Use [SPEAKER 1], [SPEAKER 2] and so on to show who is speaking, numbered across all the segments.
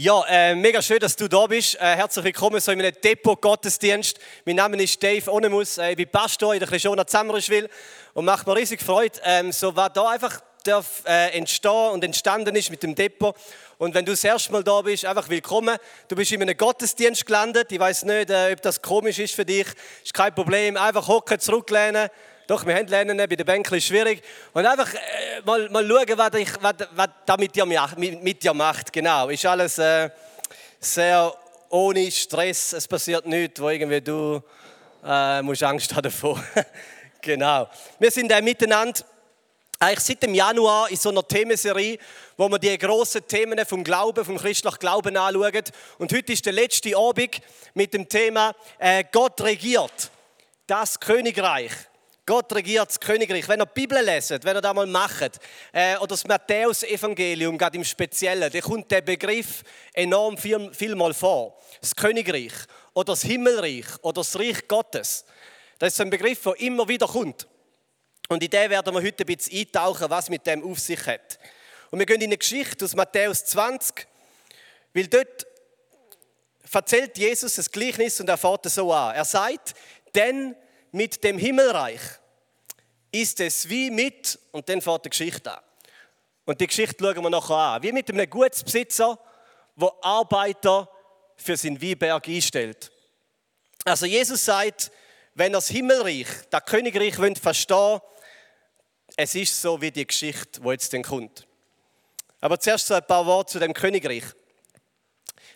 [SPEAKER 1] Ja, äh, mega schön, dass du da bist. Äh, herzlich willkommen so in einem Depot-Gottesdienst. Mein Name ist Dave Onemus, äh, ich bin Pastor in der Christiana Zammerschwil und macht mir riesig Freude, ähm, so was da einfach darf, äh, entstehen und entstanden ist mit dem Depot. Und wenn du das erste Mal da bist, einfach willkommen. Du bist in einem Gottesdienst gelandet. Ich weiß nicht, äh, ob das komisch ist für dich. Ist kein Problem. Einfach hocken, zurücklehnen doch, wir haben Lernen bei den Bänken ist schwierig. Und einfach äh, mal, mal schauen, was, ich, was, was da mit dir, mit, mit dir macht. Genau, ist alles äh, sehr ohne Stress. Es passiert nichts, wo irgendwie du äh, musst Angst haben davor. genau. Wir sind äh, miteinander eigentlich seit dem Januar in so einer Themenserie, wo wir die grossen Themen vom Glauben, vom christlichen Glauben anschauen. Und heute ist der letzte Abend mit dem Thema äh, Gott regiert. Das Königreich. Gott regiert das Königreich. Wenn ihr die Bibel leset, wenn ihr das mal macht, äh, oder das Matthäus-Evangelium, gerade im Speziellen, dann kommt der Begriff enorm viel, viel mal vor. Das Königreich oder das Himmelreich oder das Reich Gottes. Das ist ein Begriff, der immer wieder kommt. Und in den werden wir heute ein bisschen eintauchen, was mit dem auf sich hat. Und wir gehen in eine Geschichte aus Matthäus 20, weil dort erzählt Jesus das Gleichnis und er fährt es so an. Er sagt, denn mit dem Himmelreich ist es wie mit, und dann fährt die Geschichte an. Und die Geschichte schauen wir nachher an. Wie mit einem Gutsbesitzer, der Arbeiter für sein Weinberg einstellt. Also Jesus sagt, wenn das Himmelreich, das Königreich verstehen wollt, es ist so wie die Geschichte, wo jetzt kommt. Aber zuerst so ein paar Worte zu dem Königreich.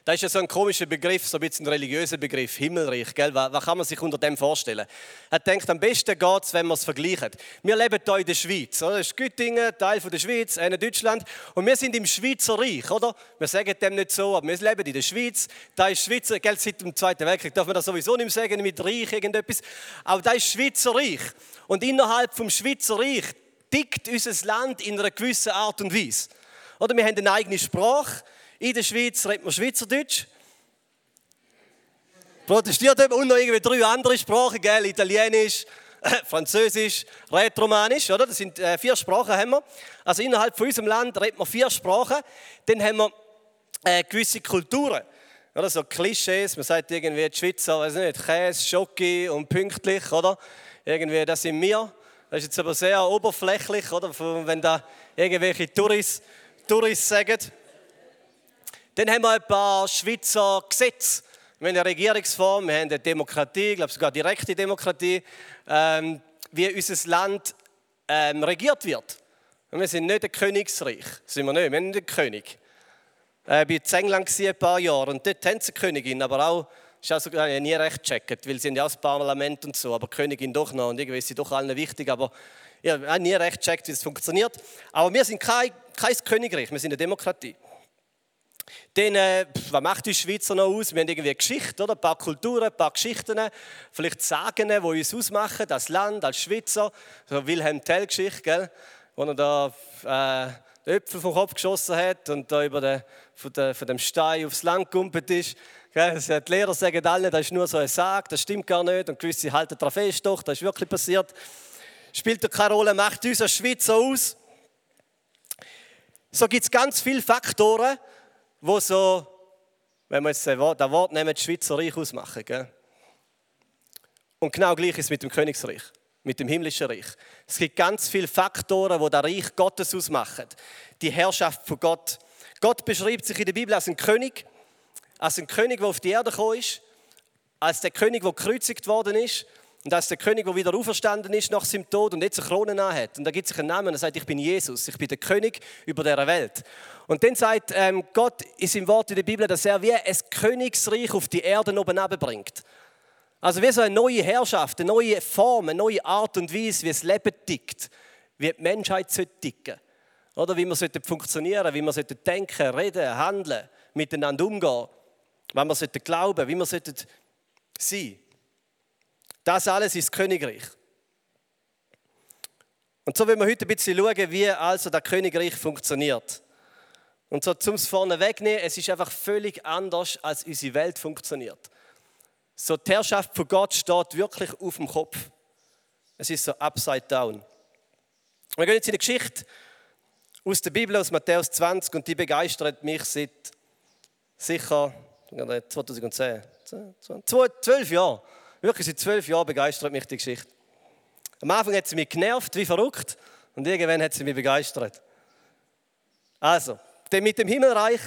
[SPEAKER 1] Das ist ja so ein komischer Begriff, so ein bisschen ein religiöser Begriff, Himmelreich. Gell? Was, was kann man sich unter dem vorstellen? Er denkt, am besten geht es, wenn man es vergleicht. Wir leben hier in der Schweiz. Oder? Das ist Göttingen, Teil von der Schweiz, eine Deutschland. Und wir sind im Schweizer Reich, oder? Wir sagen dem nicht so, aber wir leben in der Schweiz. Da ist Schweizer, gell, seit dem Zweiten Weltkrieg darf man das sowieso nicht mehr sagen, mit Reich, irgendetwas. Aber da ist Schweizer Reich. Und innerhalb vom Schweizer Reich tickt unser Land in einer gewissen Art und Weise. Oder wir haben eine eigene Sprache. In der Schweiz redet man Schweizerdeutsch. Protestiert eben und noch irgendwie drei andere Sprachen, gell? Italienisch, Französisch, Rätoromanisch, oder? Das sind äh, vier Sprachen haben wir. Also innerhalb von unserem Land redet man vier Sprachen. Dann haben wir äh, gewisse Kulturen. Oder so Klischees, man sagt irgendwie, die Schweizer, weiß nicht, Käse, Schoki und pünktlich, oder? Irgendwie, das sind wir. Das ist jetzt aber sehr oberflächlich, oder? Wenn da irgendwelche Touris, Touris sagen. Dann haben wir ein paar Schweizer Gesetze. Wir haben eine Regierungsform, wir haben eine Demokratie, ich glaube sogar direkte Demokratie, ähm, wie unser Land ähm, regiert wird. Und wir sind nicht ein Königsreich, sind wir nicht, wir sind nicht ein König. Äh, ich war in England ein paar Jahre und dort haben sie eine Königin, aber auch, das ist also nie recht gecheckt, weil sie haben ja auch das Parlament und so, aber Königin doch noch und irgendwie ist sie doch allen wichtig, aber ich habe nie recht gecheckt, wie es funktioniert. Aber wir sind kein, kein Königreich, wir sind eine Demokratie. Dann, äh, was macht die Schweizer noch aus? Wir haben irgendwie eine Geschichte, oder? ein paar Kulturen, ein paar Geschichten, vielleicht Sagen, die uns ausmachen, das Land, als Schweizer. So Wilhelm Tell-Geschichte, gell? wo er da äh, den Äpfel vom Kopf geschossen hat und da über den, von, der, von dem Stein aufs Land gegumpelt ist. Die Lehrer sagen alle, das ist nur so ein Sag, das stimmt gar nicht. Und gewisse halten daran fest, doch, das ist wirklich passiert. Spielt keine Rolle, macht uns als Schweizer aus. So gibt es ganz viele Faktoren, wo so, wenn wir jetzt das Wort nehmen, das Schweizer Reich ausmachen. Gell? Und genau gleich ist es mit dem Königsreich, mit dem himmlischen Reich. Es gibt ganz viele Faktoren, die das Reich Gottes ausmachen. Die Herrschaft von Gott. Gott beschreibt sich in der Bibel als ein König, als ein König, der auf die Erde gekommen ist, als der König, der gekreuzigt worden ist und als der König, der wieder auferstanden ist nach seinem Tod und jetzt eine Krone hat. Und da gibt sich einen Namen und er sagt, ich bin Jesus, ich bin der König über der Welt. Und dann sagt ähm, Gott in seinem Wort in der Bibel, dass er wie ein Königsreich auf die Erde oben bringt. Also wie so eine neue Herrschaft, eine neue Form, eine neue Art und Weise, wie das Leben tickt, wie die Menschheit ticken Oder wie wir funktionieren wie wir denken, reden, handeln, miteinander umgehen, wie wir glauben, wie wir sein sollten. Das alles ist das Königreich. Und so wollen wir heute ein bisschen schauen, wie also das Königreich funktioniert. Und so zum es vorne wegnehmen, es ist einfach völlig anders, als unsere Welt funktioniert. So die Herrschaft von Gott steht wirklich auf dem Kopf. Es ist so upside down. Wir gehen jetzt in die Geschichte aus der Bibel, aus Matthäus 20, und die begeistert mich seit, sicher 2010, 12 Jahre. Wirklich seit zwölf Jahren begeistert mich die Geschichte. Am Anfang hat sie mich genervt, wie verrückt, und irgendwann hat sie mich begeistert. Also, denn mit dem Himmelreich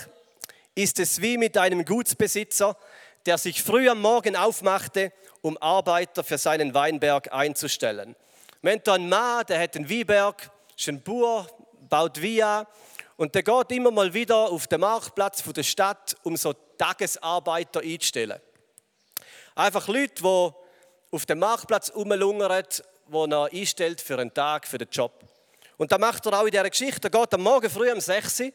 [SPEAKER 1] ist es wie mit einem Gutsbesitzer, der sich früh am Morgen aufmachte, um Arbeiter für seinen Weinberg einzustellen. Wir haben einen Mann, der hat einen Weinberg, ist ein Bauer, baut Via und der geht immer mal wieder auf den Marktplatz der Stadt, um so Tagesarbeiter einzustellen. Einfach Leute, die auf dem Marktplatz rumlungern, die er einstellt für einen Tag, für den Job. Und da macht er auch in dieser Geschichte. Er geht am Morgen früh um 6 Uhr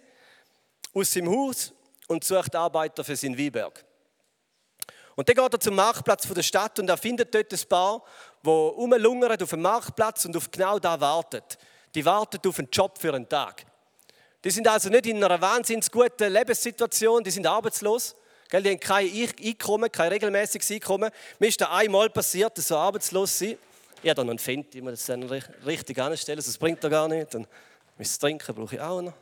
[SPEAKER 1] aus seinem Haus und sucht Arbeiter für seinen Weinberg. Und dann geht er zum Marktplatz der Stadt und er findet dort ein Paar, die rumlungern auf dem Marktplatz und auf genau da warten. Die warten auf einen Job für einen Tag. Die sind also nicht in einer wahnsinnig guten Lebenssituation, die sind arbeitslos. Die haben kein Einkommen, kein regelmäßiges Einkommen. Mir ist da einmal passiert, dass so arbeitslos sind. Ich habe da noch einen Fendt, ich muss das dann richtig anstellen, sonst bringt er gar nicht. Und das Trinken brauche ich auch noch.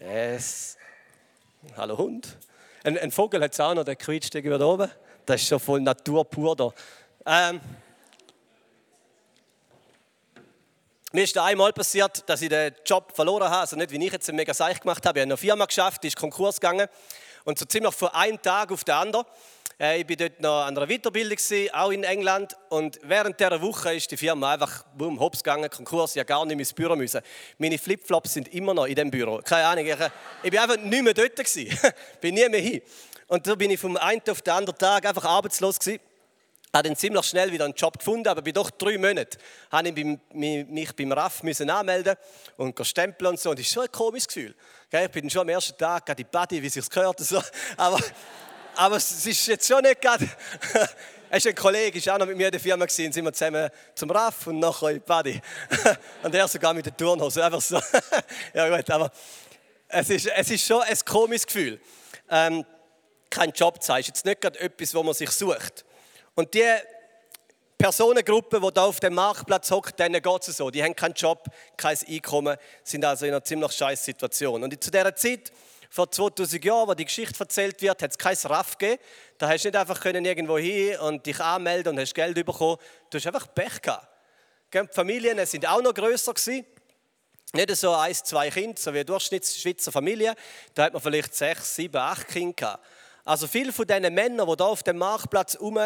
[SPEAKER 1] Yes. Hallo Hund. Ein, ein Vogel hat es auch noch, der quietscht irgendwie da oben. Das ist schon voll Natur pur da. Ähm, Mir ist einmal passiert, dass ich den Job verloren habe. Also nicht, wie ich jetzt mega Seich gemacht habe. Ich habe eine Firma geschafft, die ist Konkurs gegangen. Und so ziemlich von einem Tag auf den anderen. Äh, ich war dort noch an einer Weiterbildung, auch in England. Und während dieser Woche ist die Firma einfach boom, hops gegangen, Konkurs. Ich habe gar nicht mehr ins Büro müssen. Meine Flipflops sind immer noch in dem Büro. Keine Ahnung, ich, ich bin einfach nicht mehr dort. Gewesen. bin nie mehr hin. Und so bin ich vom einen auf den anderen Tag einfach arbeitslos gewesen habe dann ziemlich schnell wieder einen Job gefunden, aber bei doch drei Monaten habe ich mich beim RAF anmelden und stempeln und so. Und das ist schon ein komisches Gefühl. Ich bin schon am ersten Tag gerade in Body, wie es gehört. So. Aber, aber es ist jetzt schon nicht gerade... Er ist ein Kollege, ist auch noch mit mir in der Firma gewesen, sind wir zusammen zum RAF und nachher in Body. Und er sogar mit der Turnhose, einfach so. Ja gut, aber es ist, es ist schon ein komisches Gefühl. Ähm, kein Job zu haben, ist jetzt nicht gerade etwas, wo man sich sucht. Und die Personengruppe, die da auf dem Marktplatz hockt, denen geht es so. Die haben keinen Job, kein Einkommen, sind also in einer ziemlich scheiß Situation. Und zu dieser Zeit, vor 2000 Jahren, wo die Geschichte erzählt wird, hat es kein RAF gegeben. Da hast du nicht einfach können irgendwo hin und dich anmelden und hast Geld bekommen. Du hast einfach Pech gehabt. Die Familien sind auch noch grösser gewesen. Nicht so ein, zwei Kinder, so wie eine Durchschnittsschweizer Familie. Da hat man vielleicht sechs, sieben, acht Kinder gehabt. Also viele von diesen Männern, die da auf dem Marktplatz rum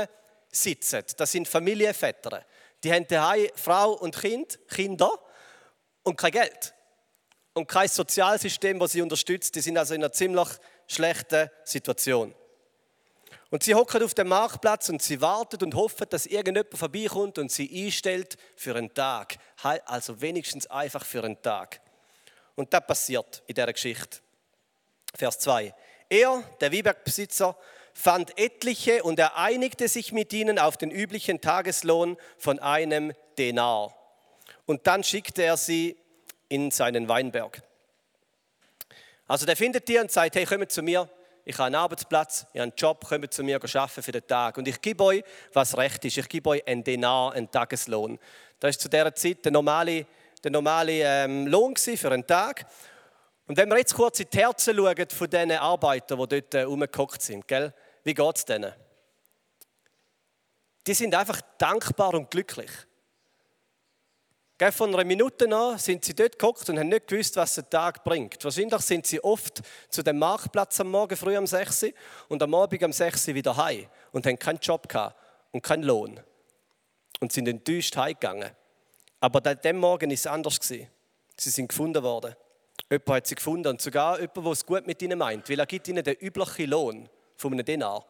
[SPEAKER 1] sitzen. Das sind Familienväter. Die haben daheim Frau und Kind, Kinder und kein Geld. Und kein Sozialsystem, das sie unterstützt. Die sind also in einer ziemlich schlechten Situation. Und sie hocken auf dem Marktplatz und sie warten und hoffen, dass irgendjemand vorbeikommt und sie einstellt für einen Tag. Also wenigstens einfach für einen Tag. Und das passiert in dieser Geschichte. Vers 2. Er, der Wiebergbesitzer, fand etliche und er einigte sich mit ihnen auf den üblichen Tageslohn von einem Denar. Und dann schickte er sie in seinen Weinberg. Also der findet die und sagt, hey, kommt zu mir, ich habe einen Arbeitsplatz, ich habe einen Job, kommt zu mir arbeiten für den Tag. Und ich gebe euch, was recht ist. Ich gebe euch einen Denar, einen Tageslohn. Das ist zu dieser Zeit der normale, der normale ähm, Lohn für einen Tag. Und wenn wir jetzt kurz in die Herzen schauen von diesen Arbeitern, die dort äh, rumgehockt sind, gell? Wie geht es denen? Die sind einfach dankbar und glücklich. Von einer Minute an sind sie dort geguckt und haben nicht gewusst, was der Tag bringt. Wahrscheinlich sind sie oft zu dem Marktplatz am Morgen früh um 6 Uhr und am Abend um 6 Uhr wieder heim und haben keinen Job gehabt und keinen Lohn. Und sind enttäuscht heimgegangen. Aber an dem Morgen ist es anders. Sie sind gefunden worden. Jemand hat sie gefunden und sogar jemand, der es gut mit ihnen meint, weil er gibt ihnen den üblichen Lohn von einem Denar.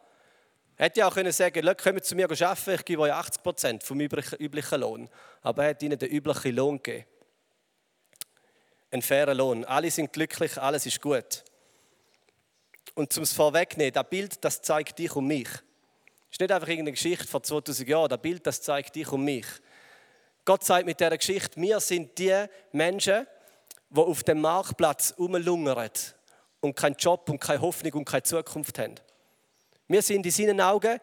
[SPEAKER 1] Er hätte ja auch können sagen, kommt zu mir arbeiten, ich gebe euch 80 Prozent vom üblichen Lohn. Aber er hat ihnen den üblichen Lohn gegeben. Ein fairer Lohn. Alle sind glücklich, alles ist gut. Und zum es vorwegnehmen, das Bild, das zeigt dich und mich. Es ist nicht einfach irgendeine Geschichte vor 2000 Jahren, das Bild, das zeigt dich und mich. Gott sagt mit dieser Geschichte, wir sind die Menschen, die auf dem Marktplatz rumlungern und keinen Job und keine Hoffnung und keine Zukunft haben. Wir sind in seinen Augen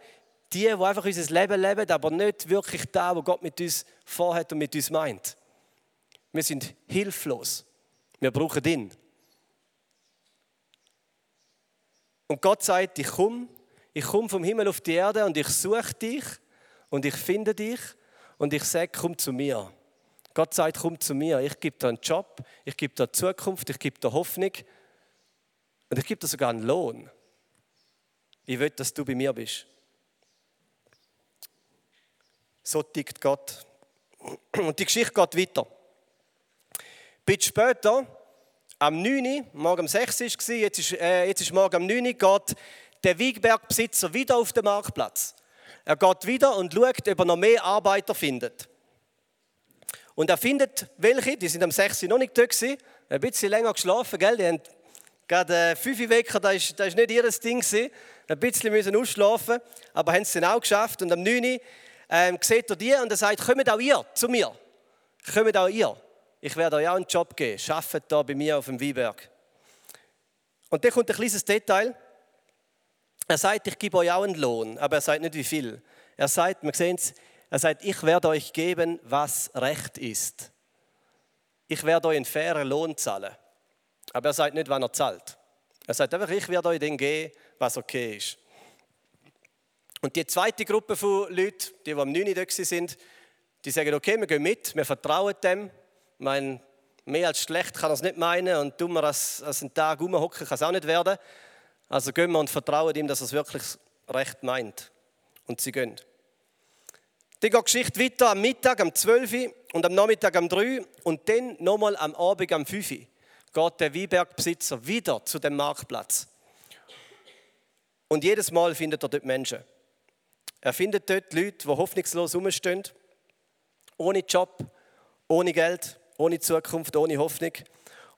[SPEAKER 1] die, die einfach unser Leben leben, aber nicht wirklich da, wo Gott mit uns vorhat und mit uns meint. Wir sind hilflos. Wir brauchen ihn. Und Gott sagt, ich komme, ich komme vom Himmel auf die Erde und ich suche dich und ich finde dich und ich sage, komm zu mir. Gott sagt, komm zu mir, ich gebe dir einen Job, ich gebe dir Zukunft, ich gebe dir Hoffnung und ich gebe dir sogar einen Lohn. Ich will, dass du bei mir bist. So tickt Gott. Und die Geschichte geht weiter. Ein bisschen später, am 9. morgen um 6 war jetzt ist, äh, jetzt ist morgen am 9. geht der Wiegbergbesitzer wieder auf den Marktplatz. Er geht wieder und schaut, ob er noch mehr Arbeiter findet. Und er findet welche, die sind am 6. noch nicht da gewesen, ein bisschen länger geschlafen, gell? Die haben gerade äh, fünf Wecker, das ist, das nicht ihr Ding. Ein bisschen müssen ausschlafen, aber haben es dann auch geschafft. Und am 9. Ähm, sieht er die und er sagt, kommt auch ihr zu mir. Kommt auch ihr. Ich werde euch auch einen Job geben. Arbeitet da bei mir auf dem Weinberg. Und dann kommt ein kleines Detail. Er sagt, ich gebe euch auch einen Lohn, aber er sagt nicht wie viel. Er sagt, wir sehen es, er sagt, ich werde euch geben, was recht ist. Ich werde euch einen fairen Lohn zahlen. Aber er sagt nicht, wann er zahlt. Er sagt einfach, ich werde euch den geben, was okay ist. Und die zweite Gruppe von Leuten, die, die am 9. da sind, die sagen, okay, wir gehen mit, wir vertrauen dem. Ich meine, mehr als schlecht kann er es nicht meinen und dummer als, als einen Tag rumhocken kann es auch nicht werden. Also gehen wir und vertrauen ihm, dass er es wirklich recht meint. Und sie gehen. Dann geht die Geschichte weiter am Mittag am 12 und am Nachmittag am 3 und dann nochmal am Abend am 5 geht der Weinbergbesitzer wieder zu dem Marktplatz. Und jedes Mal findet er dort Menschen. Er findet dort Leute, die hoffnungslos rumstehen, ohne Job, ohne Geld, ohne Zukunft, ohne Hoffnung.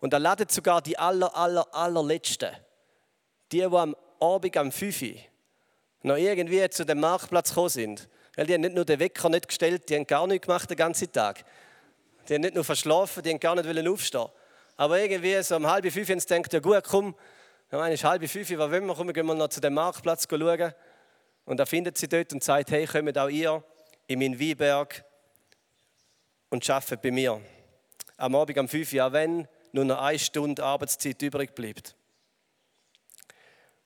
[SPEAKER 1] Und er ladet sogar die aller, aller, allerletzten, die, die am Abend am 5 noch irgendwie zu dem Marktplatz gekommen sind weil die haben nicht nur den Wecker nicht gestellt, die haben gar nichts gemacht den ganzen Tag. Die haben nicht nur verschlafen, die haben gar nicht aufstehen Aber irgendwie so um halb fünf haben sie gedacht, ja gut, komm, ich meine, ist halb fünf, was wollen wir, komm, gehen wir noch zu dem Marktplatz schauen. Und er findet sie dort und sagt, hey, kommt auch ihr in meinen Weinberg und arbeitet bei mir. Am Abend um fünf, ja wenn nur noch eine Stunde Arbeitszeit übrig bleibt.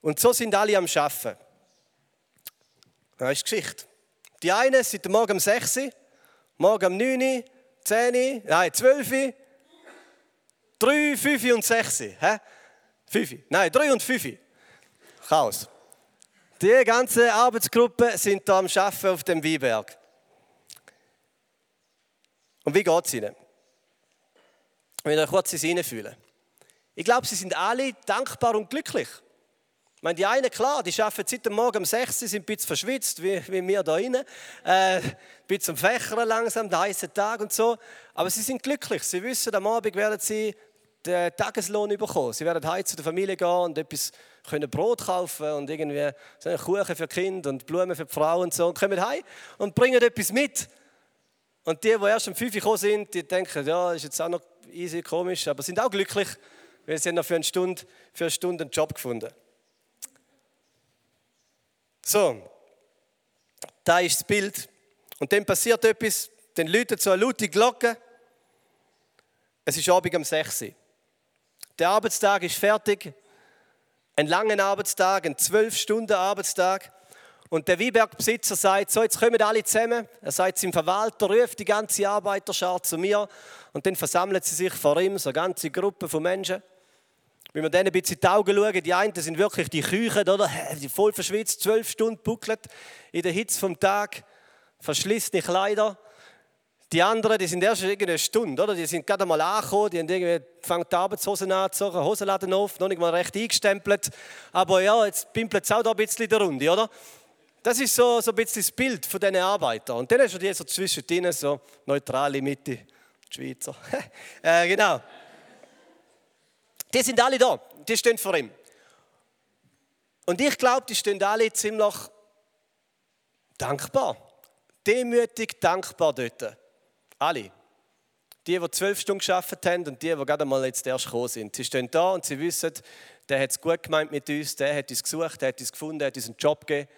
[SPEAKER 1] Und so sind alle am Arbeiten. Das ist Geschichte. Die einen sind morgen um 6 Uhr, morgen um 9 Uhr, 10 Uhr, nein, 12 Uhr, 3, 5 und 6 Uhr. Hä? 5 Nein, 3 und 5 Chaos. Die ganze Arbeitsgruppe sind da am Arbeiten auf dem Weinberg. Und wie geht es ihnen? Wenn ihr kurz hineinfühlen. Ich glaube, sie sind alle dankbar und glücklich. Ich meine, die einen, klar, die arbeiten seit dem Morgen um 6 Uhr, sind ein bisschen verschwitzt, wie, wie wir da drinnen. Äh, ein bisschen am Fächern langsam, der heiße Tag und so. Aber sie sind glücklich. Sie wissen, am Abend werden sie den Tageslohn bekommen. Sie werden heim zu der Familie gehen und etwas können Brot kaufen und irgendwie so Kuchen für Kinder und Blumen für die Frau und so. Und kommen heim und bringen etwas mit. Und die, die erst um 5 Uhr gekommen sind, die denken, ja, ist jetzt auch noch easy, komisch, aber sind auch glücklich, weil sie noch für eine Stunde, für eine Stunde einen Job gefunden haben. So, da ist das Bild. Und dann passiert etwas, dann läutet so eine laute Glocke. Es ist Abend um 6 Uhr. Der Arbeitstag ist fertig. Ein langer Arbeitstag, ein 12-Stunden-Arbeitstag. Und der Weinbergbesitzer sagt, so jetzt kommen alle zusammen. Er sagt zum Verwalter, ruft die ganze Arbeiterschar zu mir. Und dann versammeln sie sich vor ihm, so eine ganze Gruppe von Menschen. Wenn wir denen ein bisschen in die Augen schauen, die einen sind wirklich die Küchen, oder? Die voll verschwitzt, zwölf Stunden buckelt in der Hitze vom Tag, verschlissene Kleider. Die anderen, die sind erst eine Stunde, oder? Die sind gerade mal angekommen, die haben irgendwie fangen die Arbeitshosen an zu Hosenladen auf, noch nicht mal recht eingestempelt. Aber ja, jetzt pimpelt es auch da ein bisschen in der Runde, oder? Das ist so, so ein bisschen das Bild von diesen Arbeitern. Und dann hast du die so zwischendrin, so neutrale Mitte, die Schweizer. äh, genau. Die sind alle da, die stehen vor ihm. Und ich glaube, die stehen alle ziemlich dankbar. Demütig dankbar dort. Alle. Die, die zwölf Stunden geschafft haben und die, die gerade mal jetzt erst gekommen sind. Sie stehen da und sie wissen, der hat es gut gemeint mit uns, der hat uns gesucht, der hat uns gefunden, der hat uns einen Job gegeben.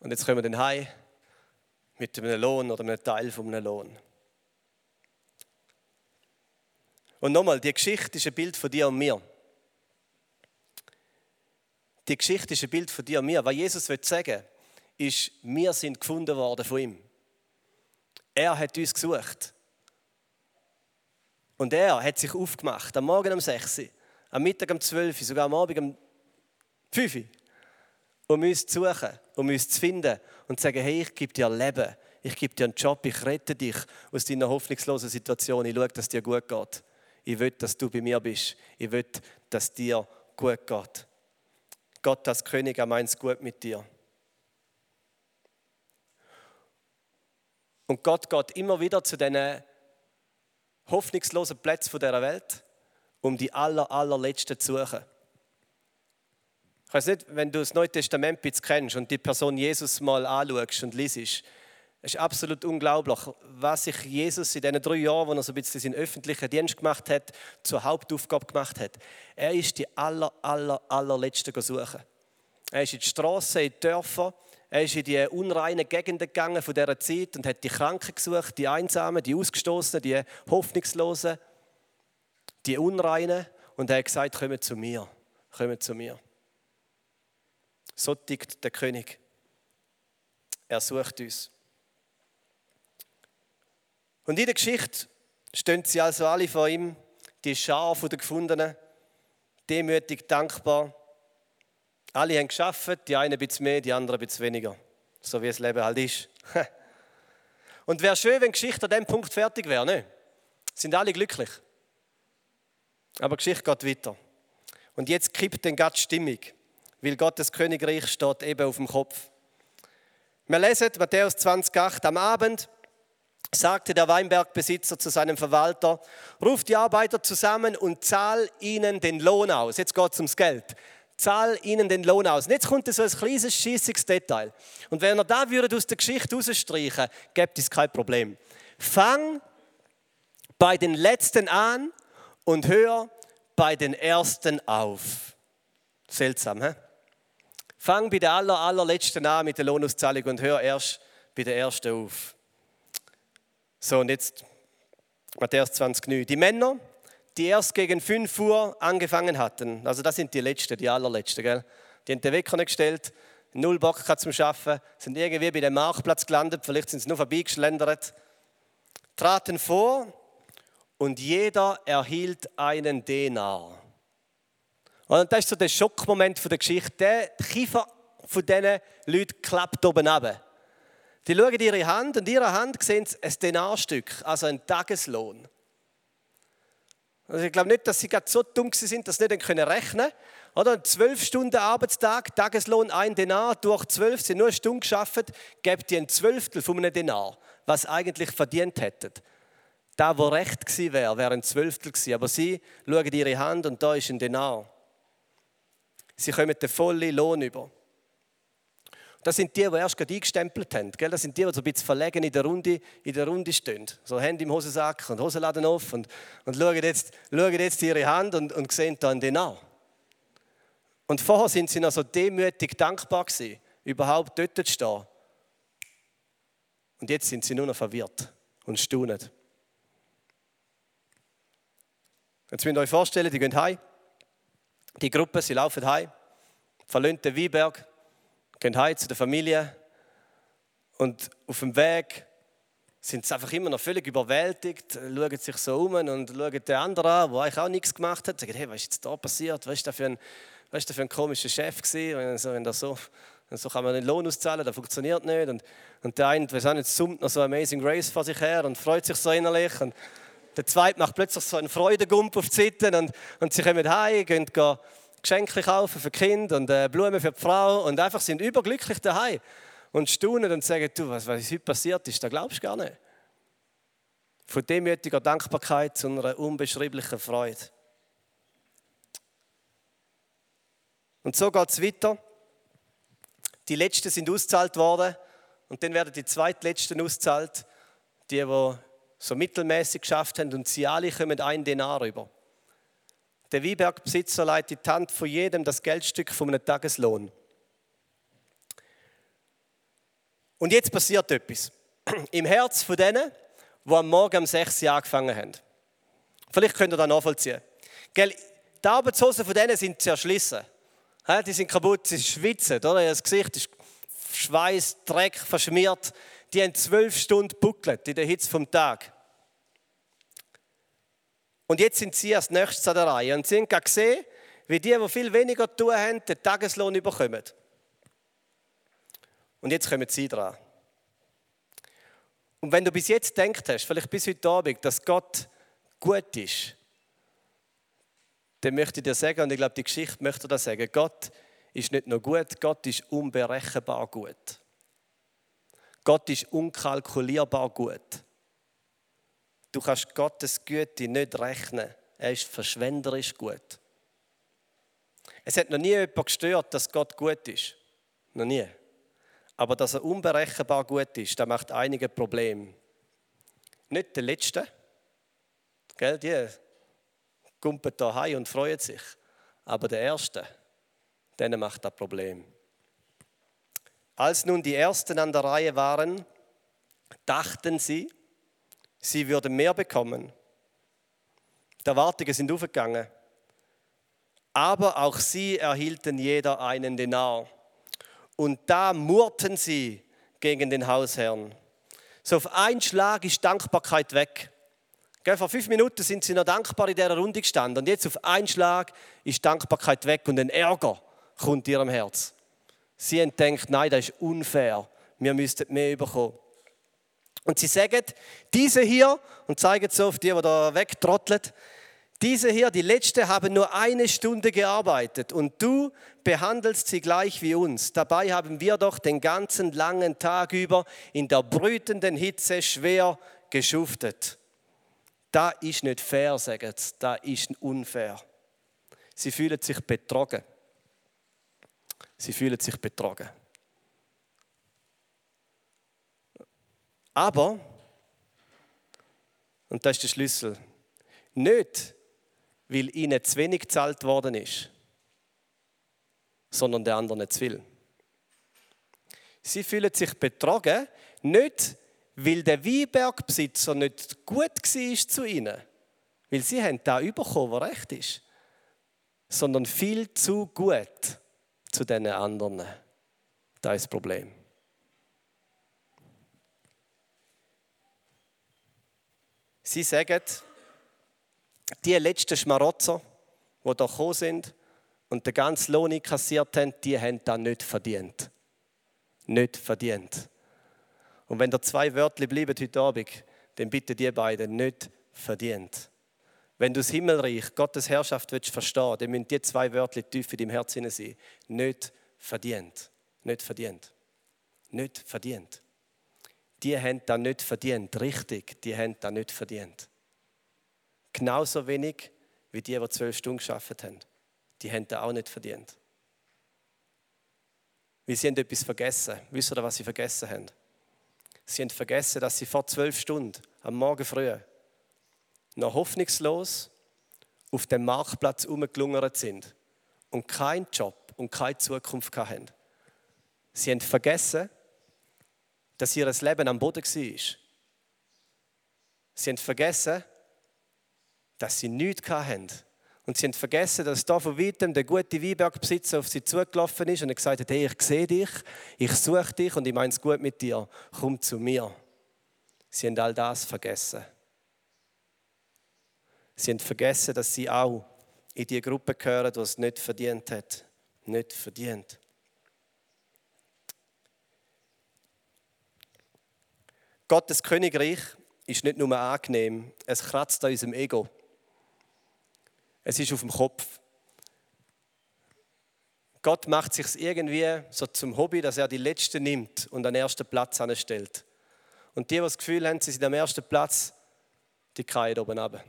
[SPEAKER 1] Und jetzt kommen wir dann heim mit einem Lohn oder einem Teil von einem Lohn. Und nochmal, die Geschichte ist ein Bild von dir und mir. Die Geschichte ist ein Bild von dir und mir. Was Jesus will sagen ist, wir sind gefunden worden von ihm. Er hat uns gesucht. Und er hat sich aufgemacht, am Morgen um 6 Uhr, am Mittag um 12 Uhr, sogar am Abend um 5 Uhr, um uns zu suchen, um uns zu finden und zu sagen, hey, ich gebe dir Leben, ich gebe dir einen Job, ich rette dich aus deiner hoffnungslosen Situation, ich schaue, dass es dir gut geht. Ich will, dass du bei mir bist. Ich will, dass dir gut geht. Gott, das König, er meint es gut mit dir. Und Gott geht immer wieder zu diesen hoffnungslosen Plätzen dieser Welt, um die aller, allerletzten zu suchen. Ich weiß nicht, wenn du das Neue Testament jetzt kennst und die Person Jesus mal anschaust und liest, es ist absolut unglaublich, was sich Jesus in diesen drei Jahren, wo er so ein bisschen seinen öffentlichen Dienst gemacht hat, zur Hauptaufgabe gemacht hat. Er ist die aller, aller, allerletzte suchen. Er ist in die Straßen, in die Dörfer, er ist in die unreinen Gegenden gegangen von dieser Zeit und hat die Kranken gesucht, die Einsamen, die Ausgestoßenen, die Hoffnungslosen, die Unreinen. Und er hat gesagt, kommt zu mir, kommt zu mir. So tickt der König. Er sucht uns. Und in der Geschichte stehen sie also alle vor ihm, die Schar der Gefundenen, demütig, dankbar. Alle haben geschafft, die einen ein bisschen mehr, die anderen ein bisschen weniger. So wie das Leben halt ist. Und wäre schön, wenn Geschichte an diesem Punkt fertig wäre. Ne? Sind alle glücklich. Aber Geschichte geht weiter. Und jetzt kippt den Gott Stimmung, weil Gottes Königreich steht eben auf dem Kopf. Wir lesen Matthäus 20,8 am Abend sagte der Weinbergbesitzer zu seinem Verwalter, ruf die Arbeiter zusammen und zahl ihnen den Lohn aus. Jetzt geht es ums Geld. Zahl ihnen den Lohn aus. Und jetzt kommt so ein kleines, schießiges Detail. Und wenn er da würde aus der Geschichte rausstreichen, gibt es kein Problem. Fang bei den Letzten an und hör bei den Ersten auf. Seltsam, hä? Fang bei der aller, allerletzten an mit der Lohnauszahlung und hör erst bei der Ersten auf. So, und jetzt Matthäus 20, 9. Die Männer, die erst gegen 5 Uhr angefangen hatten, also das sind die Letzten, die allerletzten, gell? die haben den Wecker nicht gestellt, null Bock zum Schaffen, sind irgendwie bei dem Marktplatz gelandet, vielleicht sind sie nur vorbeigeschlendert, traten vor und jeder erhielt einen Denar. Und das ist so der Schockmoment der Geschichte. Der Kiefer von diesen Leuten klappt oben runter. Die schauen ihre Hand und in ihrer Hand sehen sie ein Denarstück, also ein Tageslohn. Also ich glaube nicht, dass sie gerade so dumm sind, dass sie nicht rechnen können. Oder? Zwölf Stunden Arbeitstag, Tageslohn ein Denar, durch zwölf, sie nur eine Stunde geschafft, gibt die ein Zwölftel von einem Denar, was sie eigentlich verdient hätten. Da, wo recht gewesen wäre, wäre ein Zwölftel gewesen. Aber sie schauen ihre Hand und da ist ein Denar. Sie kommen den vollen Lohn über. Das sind die, die erst gerade eingestempelt haben. Gell? Das sind die, die so ein bisschen verlegen in der Runde, in der Runde stehen. So Hände im Hosensack und Hosenladen auf und, und schauen, jetzt, schauen jetzt ihre Hand und, und sehen dann den an. Und vorher sind sie noch so demütig dankbar gewesen, überhaupt dort zu stehen. Und jetzt sind sie nur noch verwirrt und staunen. Jetzt müsst ihr euch vorstellen, die gehen heim. Die Gruppe, sie laufen heim, verlassen den Weinberg, gehen heim zu der Familie und auf dem Weg sind sie einfach immer noch völlig überwältigt, schauen sich so um und schauen den anderen an, der eigentlich auch nichts gemacht hat, sagen, hey, was ist jetzt da passiert? Was ist da für ein, was ist da für ein komischer Chef gewesen? Und so, wenn das so, so kann man den Lohn auszahlen, das funktioniert nicht. Und, und der eine, weiß auch nicht, summt noch so Amazing Grace vor sich her und freut sich so innerlich. Und der zweite macht plötzlich so einen Freudengump auf die Seite und, und sie kommen heim, gehen, gehen Geschenke kaufen für Kind und äh, Blumen für die Frau und einfach sind überglücklich daheim und staunen und sagen, du, was, was heute passiert ist, da glaubst du gar nicht. Von demütiger Dankbarkeit zu einer unbeschreiblichen Freude. Und so geht es weiter. Die Letzten sind ausgezahlt worden und dann werden die zweitletzten ausgezahlt, die, die so mittelmäßig geschafft haben und sie alle kommen einen Denar rüber. Der Wiebergbesitzer leitet die Hand von jedem das Geldstück von einem Tageslohn. Und jetzt passiert etwas. Im Herz von denen, die am Morgen um 6 Uhr angefangen haben. Vielleicht könnt ihr das nachvollziehen. Gell, die Arbeitshosen von denen sind zerschlissen. Die sind kaputt, sie schwitzen, oder? Das Gesicht ist Schweiß, Dreck, verschmiert. Die haben zwölf Stunden buckelt in der Hitze vom Tag. Und jetzt sind sie als nächstes an der Reihe. Und sie haben gesehen, wie die, die viel weniger zu tun haben, den Tageslohn bekommen. Und jetzt kommen sie dran. Und wenn du bis jetzt denkt hast, vielleicht bis heute Abend, dass Gott gut ist, dann möchte ich dir sagen, und ich glaube, die Geschichte möchte dir sagen, Gott ist nicht nur gut, Gott ist unberechenbar gut. Gott ist unkalkulierbar gut. Du kannst Gottes Güte nicht rechnen. Er ist verschwenderisch gut. Es hat noch nie jemand gestört, dass Gott gut ist. Noch nie. Aber dass er unberechenbar gut ist, das macht einige Probleme. Nicht der Letzte. Gell, die kumpen da heim und freuen sich. Aber der Erste, denen macht das Problem. Als nun die Ersten an der Reihe waren, dachten sie, sie würden mehr bekommen. Die Erwartungen sind aufgegangen. Aber auch sie erhielten jeder einen Denar. Und da murrten sie gegen den Hausherrn. So auf einen Schlag ist Dankbarkeit weg. Vor fünf Minuten sind sie noch dankbar in dieser Runde gestanden. Und jetzt auf einen Schlag ist Dankbarkeit weg und ein Ärger kommt ihrem Herz. Sie haben nein, das ist unfair. Wir müssten mehr bekommen. Und sie sagen, diese hier, und zeigen so auf die, die da wegtrotteln, diese hier, die letzte, haben nur eine Stunde gearbeitet und du behandelst sie gleich wie uns. Dabei haben wir doch den ganzen langen Tag über in der brütenden Hitze schwer geschuftet. Da ist nicht fair, sagen sie, da ist unfair. Sie fühlen sich betrogen. Sie fühlen sich betrogen. Aber, und das ist der Schlüssel, nicht, weil ihnen zu wenig gezahlt worden ist, sondern der andere nicht zu viel. Sie fühlen sich betrogen, nicht weil der Weinbergbesitzer nicht gut war zu ihnen, weil sie haben da bekommen, was recht ist, sondern viel zu gut zu den anderen. Das ist das Problem. Sie sagen, die letzten Schmarotzer, die hier gekommen sind und den ganzen Lohn kassiert haben, die haben das nicht verdient. Nicht verdient. Und wenn da zwei Wörter bleiben heute Abend, dann bitte die beiden nicht verdient. Wenn du das Himmelreich, Gottes Herrschaft willst verstehen, dann müssen die zwei Wörter tief in deinem Herzen sein. Nicht verdient. Nicht verdient. Nicht verdient. Die haben das nicht verdient. Richtig, die haben das nicht verdient. Genauso wenig wie die, die zwölf Stunden geschafft haben. Die haben das auch nicht verdient. Weil sie haben etwas vergessen. Wisst ihr, was sie vergessen haben? Sie haben vergessen, dass sie vor zwölf Stunden am Morgen früh noch hoffnungslos auf dem Marktplatz umgelungert sind und keinen Job und keine Zukunft hatten. Sie haben vergessen, dass ihr Leben am Boden war. Sie haben vergessen, dass sie nichts hatten. Und sie haben vergessen, dass da von weitem der gute Weinbergbesitzer auf sie zugelaufen ist und gesagt hat, hey, ich sehe dich, ich suche dich und ich meine es gut mit dir, komm zu mir. Sie haben all das vergessen. Sie haben vergessen, dass sie auch in die Gruppe gehören, die es nicht verdient hat. Nicht verdient. Gottes Königreich ist nicht nur angenehm, es kratzt an unserem Ego. Es ist auf dem Kopf. Gott macht sich irgendwie so zum Hobby, dass er die Letzten nimmt und an den ersten Platz anstellt. Und die, die das Gefühl haben, sie sind am ersten Platz, die kreien oben runter.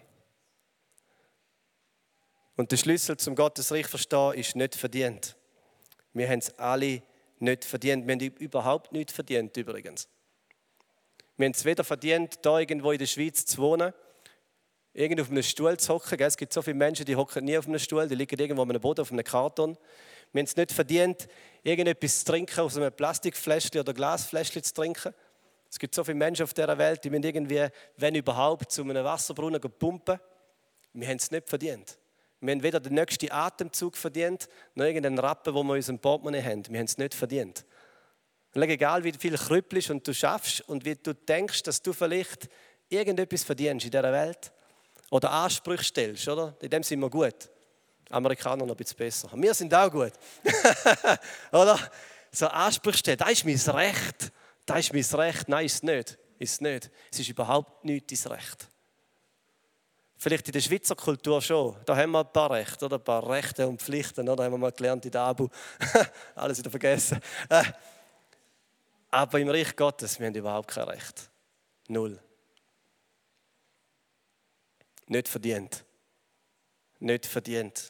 [SPEAKER 1] Und der Schlüssel zum Gottesreich verstehen ist nicht verdient. Wir haben es alle nicht verdient. Wir haben überhaupt nicht verdient übrigens. Wir haben es weder verdient, da irgendwo in der Schweiz zu wohnen, irgendwo auf einem Stuhl zu hocken. Es gibt so viele Menschen, die hocken nie auf einem Stuhl, die liegen irgendwo auf einem Boden, auf einem Karton. Wir haben es nicht verdient, irgendetwas zu trinken, aus einem Plastikfläschchen oder Glasfläschchen zu trinken. Es gibt so viele Menschen auf dieser Welt, die müssen irgendwie, wenn überhaupt, zu einem Wasserbrunnen pumpen. Wir haben es nicht verdient. Wir haben weder den nächsten Atemzug verdient, noch irgendeinen Rappen, wo wir in unserem Portemonnaie haben. Wir haben es nicht verdient. Und egal, wie viel krüppelst und du schaffst und wie du denkst, dass du vielleicht irgendetwas verdienst in dieser Welt oder Ansprüche stellst, oder? In dem sind wir gut. Amerikaner noch ein bisschen besser. Wir sind auch gut. oder? So Ansprüche stellen, das ist mein Recht. Das ist mein Recht. Nein, ist es nicht. Ist es nicht. Es ist überhaupt nicht dein Recht. Vielleicht in der Schweizer Kultur schon. Da haben wir ein paar Rechte, oder? Ein paar Rechte und Pflichten, oder? Haben wir mal gelernt in der Abu. Alles wieder vergessen. Aber im Reich Gottes, wir haben überhaupt kein Recht. Null. Nicht verdient. Nicht verdient.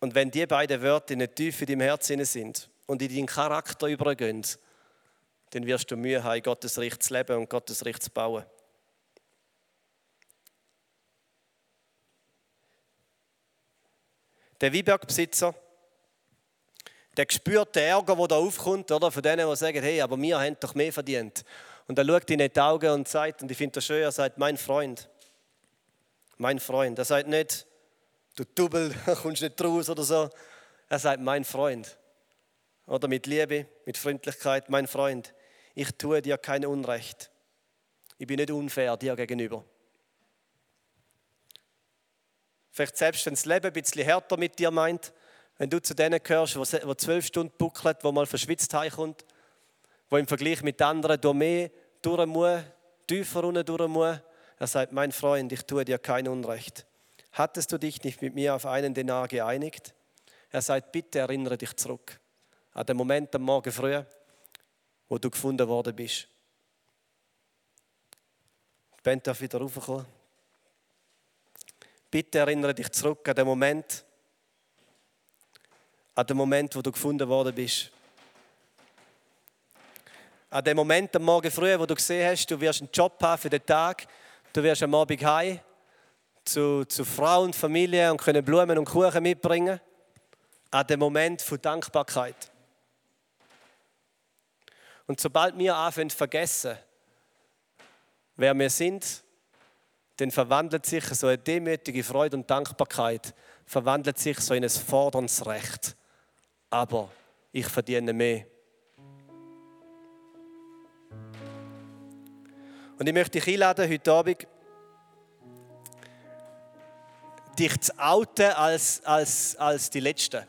[SPEAKER 1] Und wenn die beiden Wörter nicht tief in deinem Herzen sind und in deinen Charakter übergehen, dann wirst du Mühe haben, Gottes Recht zu leben und Gottes Recht zu bauen. Der Weinbergbesitzer, der spürt den Ärger, der da aufkommt, oder? von denen, die sagen, hey, aber wir haben doch mehr verdient. Und er schaut in die Augen und sagt, und ich finde das schön, er sagt, mein Freund, mein Freund. Er sagt nicht, du Double, kommst nicht raus oder so. Er sagt, mein Freund. Oder mit Liebe, mit Freundlichkeit, mein Freund, ich tue dir kein Unrecht. Ich bin nicht unfair dir gegenüber. Vielleicht selbst, wenn das Leben ein bisschen härter mit dir meint, wenn du zu denen gehörst, wo zwölf Stunden buckelt, wo mal verschwitzt heimkommt, wo im Vergleich mit anderen durch mehr durch muss, tiefer runter durch muss, er sagt, mein Freund, ich tue dir kein Unrecht. Hattest du dich nicht mit mir auf einen Denar geeinigt? Er sagt, bitte erinnere dich zurück an den Moment am Morgen früh, wo du gefunden worden bist. Die Band darf wieder raufkommen. Bitte erinnere dich zurück an den Moment, an den Moment, wo du gefunden worden bist. An den Moment am Morgen früh, wo du gesehen hast, du wirst einen Job haben für den Tag, du wirst am Abend heim zu, zu Frau und Familie und können Blumen und Kuchen mitbringen. An den Moment von Dankbarkeit. Und sobald wir anfangen zu vergessen, wer wir sind, dann verwandelt sich so eine demütige Freude und Dankbarkeit, verwandelt sich so in ein forderndes Recht. Aber ich verdiene mehr. Und ich möchte dich einladen, heute Abend dich zu outen als, als, als die Letzten.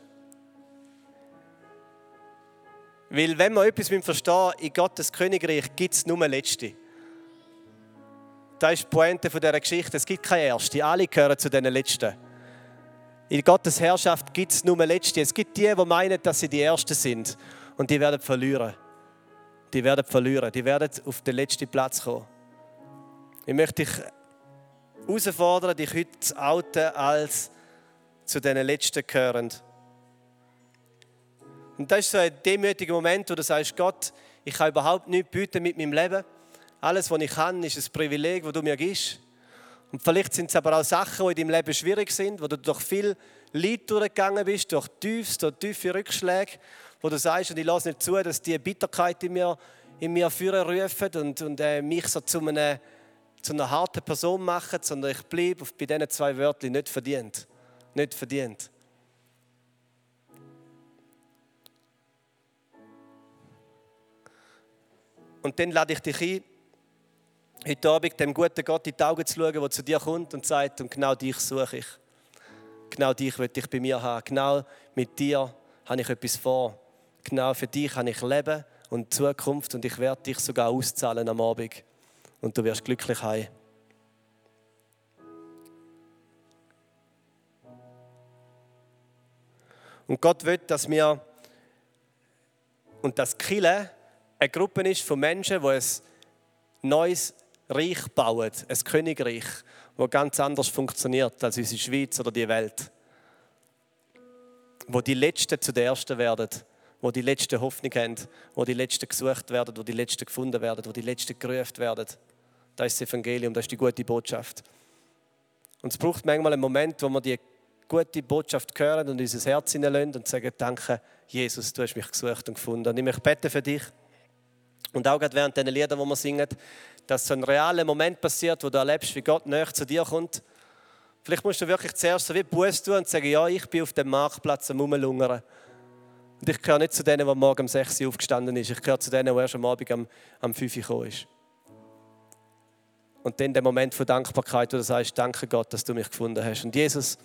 [SPEAKER 1] Weil wenn man etwas verstehen in Gottes Königreich gibt es nur Letzte. Das ist die Pointe dieser Geschichte. Es gibt keine Erste. Alle gehören zu diesen Letzten. In Gottes Herrschaft gibt es nur Letzte. Es gibt die, die meinen, dass sie die Ersten sind. Und die werden verlieren. Die werden verlieren. Die werden auf den letzten Platz kommen. Ich möchte dich herausfordern, dich heute zu outen als zu diesen Letzten gehörend. Und das ist so ein demütiger Moment, wo du sagst, Gott, ich kann überhaupt nichts bieten mit meinem Leben. Alles, was ich kann, ist ein Privileg, das du mir gibst. Und vielleicht sind es aber auch Sachen, die in deinem Leben schwierig sind, wo du durch viel Leid durchgegangen bist, durch tiefste und tiefe Rückschläge, wo du sagst, und ich lasse nicht zu, dass die Bitterkeit in mir, in mir führen rufen und, und äh, mich so zu, einem, zu einer harten Person machen, sondern ich bleibe bei diesen zwei Wörtern nicht verdient. Nicht verdient. Und dann lade ich dich ein, heute Abend dem guten Gott in die Augen zu schauen, der zu dir kommt und sagt, und genau dich suche ich. Genau dich will ich bei mir haben. Genau mit dir habe ich etwas vor. Genau für dich habe ich Leben und Zukunft und ich werde dich sogar auszahlen am Abend. Und du wirst glücklich heim. Und Gott will, dass wir und das Kille eine Gruppe ist von Menschen, die ein neues Reich bauen, ein Königreich, das ganz anders funktioniert als unsere Schweiz oder die Welt. Wo die Letzten zu den Ersten werden, wo die Letzten Hoffnung haben, wo die Letzten gesucht werden, wo die Letzten gefunden werden, wo die Letzten gerufen werden. Das ist das Evangelium, das ist die gute Botschaft. Und es braucht manchmal einen Moment, wo wir die gute Botschaft hören und unser Herz hineinlassen und sagen, danke, Jesus, du hast mich gesucht und gefunden. Und ich möchte beten für dich. Und auch gerade während diesen Liedern, die wir singen, dass so ein realer Moment passiert, wo du erlebst, wie Gott näher zu dir kommt, Vielleicht musst du wirklich zuerst so wie Buß tun und sagen, ja, ich bin auf dem Marktplatz am Rumlungern. Und ich gehöre nicht zu denen, die morgen um 6 Uhr aufgestanden ist. Ich gehöre zu denen, die erst am Abend am, am 5 Uhr gekommen ist. Und dann der Moment von Dankbarkeit, wo du sagst, danke Gott, dass du mich gefunden hast. Und Jesus,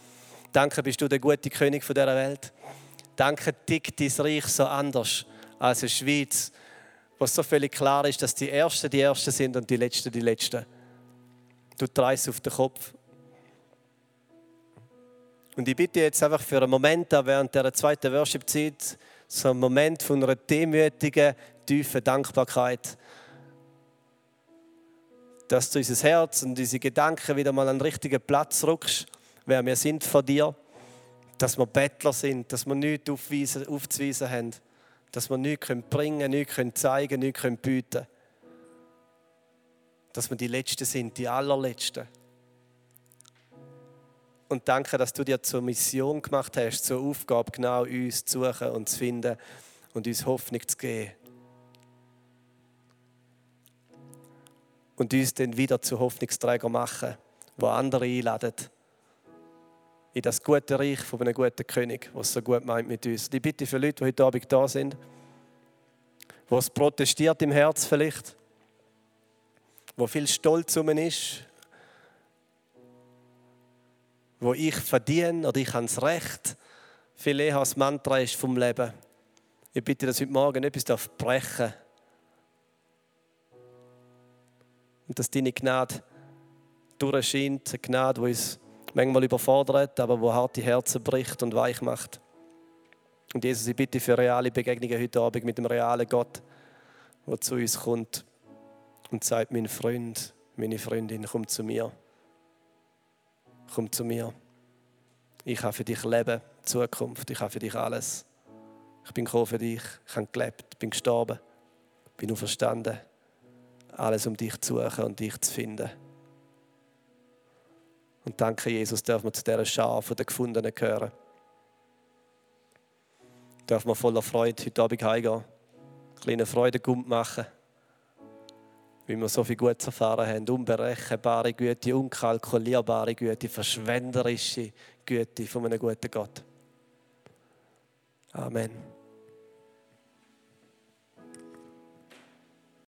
[SPEAKER 1] danke, bist du der gute König dieser Welt. Danke, tickt dein Reich so anders als in der Schweiz, wo es so völlig klar ist, dass die Ersten die Ersten sind und die Letzten die Letzten. Du dreist auf den Kopf. Und ich bitte jetzt einfach für einen Moment, während der zweiten Worship-Zeit, so einen Moment von einer demütigen, tiefen Dankbarkeit, dass du unser Herz und unsere Gedanken wieder mal an den richtigen Platz rückst, wer wir sind von dir, dass wir Bettler sind, dass wir nichts aufzuweisen haben, dass wir nichts bringen können, nichts zeigen können, nichts bieten können. Dass wir die Letzten sind, die allerletzten. Und danke, dass du dir zur Mission gemacht hast, zur Aufgabe, genau uns zu suchen und zu finden und uns Hoffnung zu geben. und uns dann wieder zu Hoffnungsträger machen, wo andere einladen in das gute Reich von einem guten König, was so gut meint mit uns. Die Bitte für Leute, die heute Abend da sind, wo es protestiert im Herz vielleicht, wo viel Stolz um ist, wo ich verdiene oder ich habe das Recht, viel eher als Mantra ist vom Leben. Ich bitte, dass heute Morgen etwas brechen darf Und dass deine Gnade durchscheint, eine Gnade, die uns manchmal überfordert, aber wo harte Herzen bricht und weich macht. Und Jesus, ich bitte für reale Begegnungen heute Abend mit dem realen Gott, der zu uns kommt und sagt, mein Freund, meine Freundin, komm zu mir. Komm zu mir. Ich habe für dich Leben, Zukunft, ich habe für dich alles. Ich bin gekommen für dich, ich habe gelebt, bin gestorben, bin auferstanden alles um dich zu suchen und dich zu finden. Und danke, Jesus, dürfen wir zu dieser Schar der Gefundenen gehören. Dürfen wir voller Freude heute Abend heimgehen, eine kleine Freude gut machen, weil wir so viel Gutes erfahren haben. Unberechenbare Güte, unkalkulierbare Güte, verschwenderische Güte von einem guten Gott. Amen.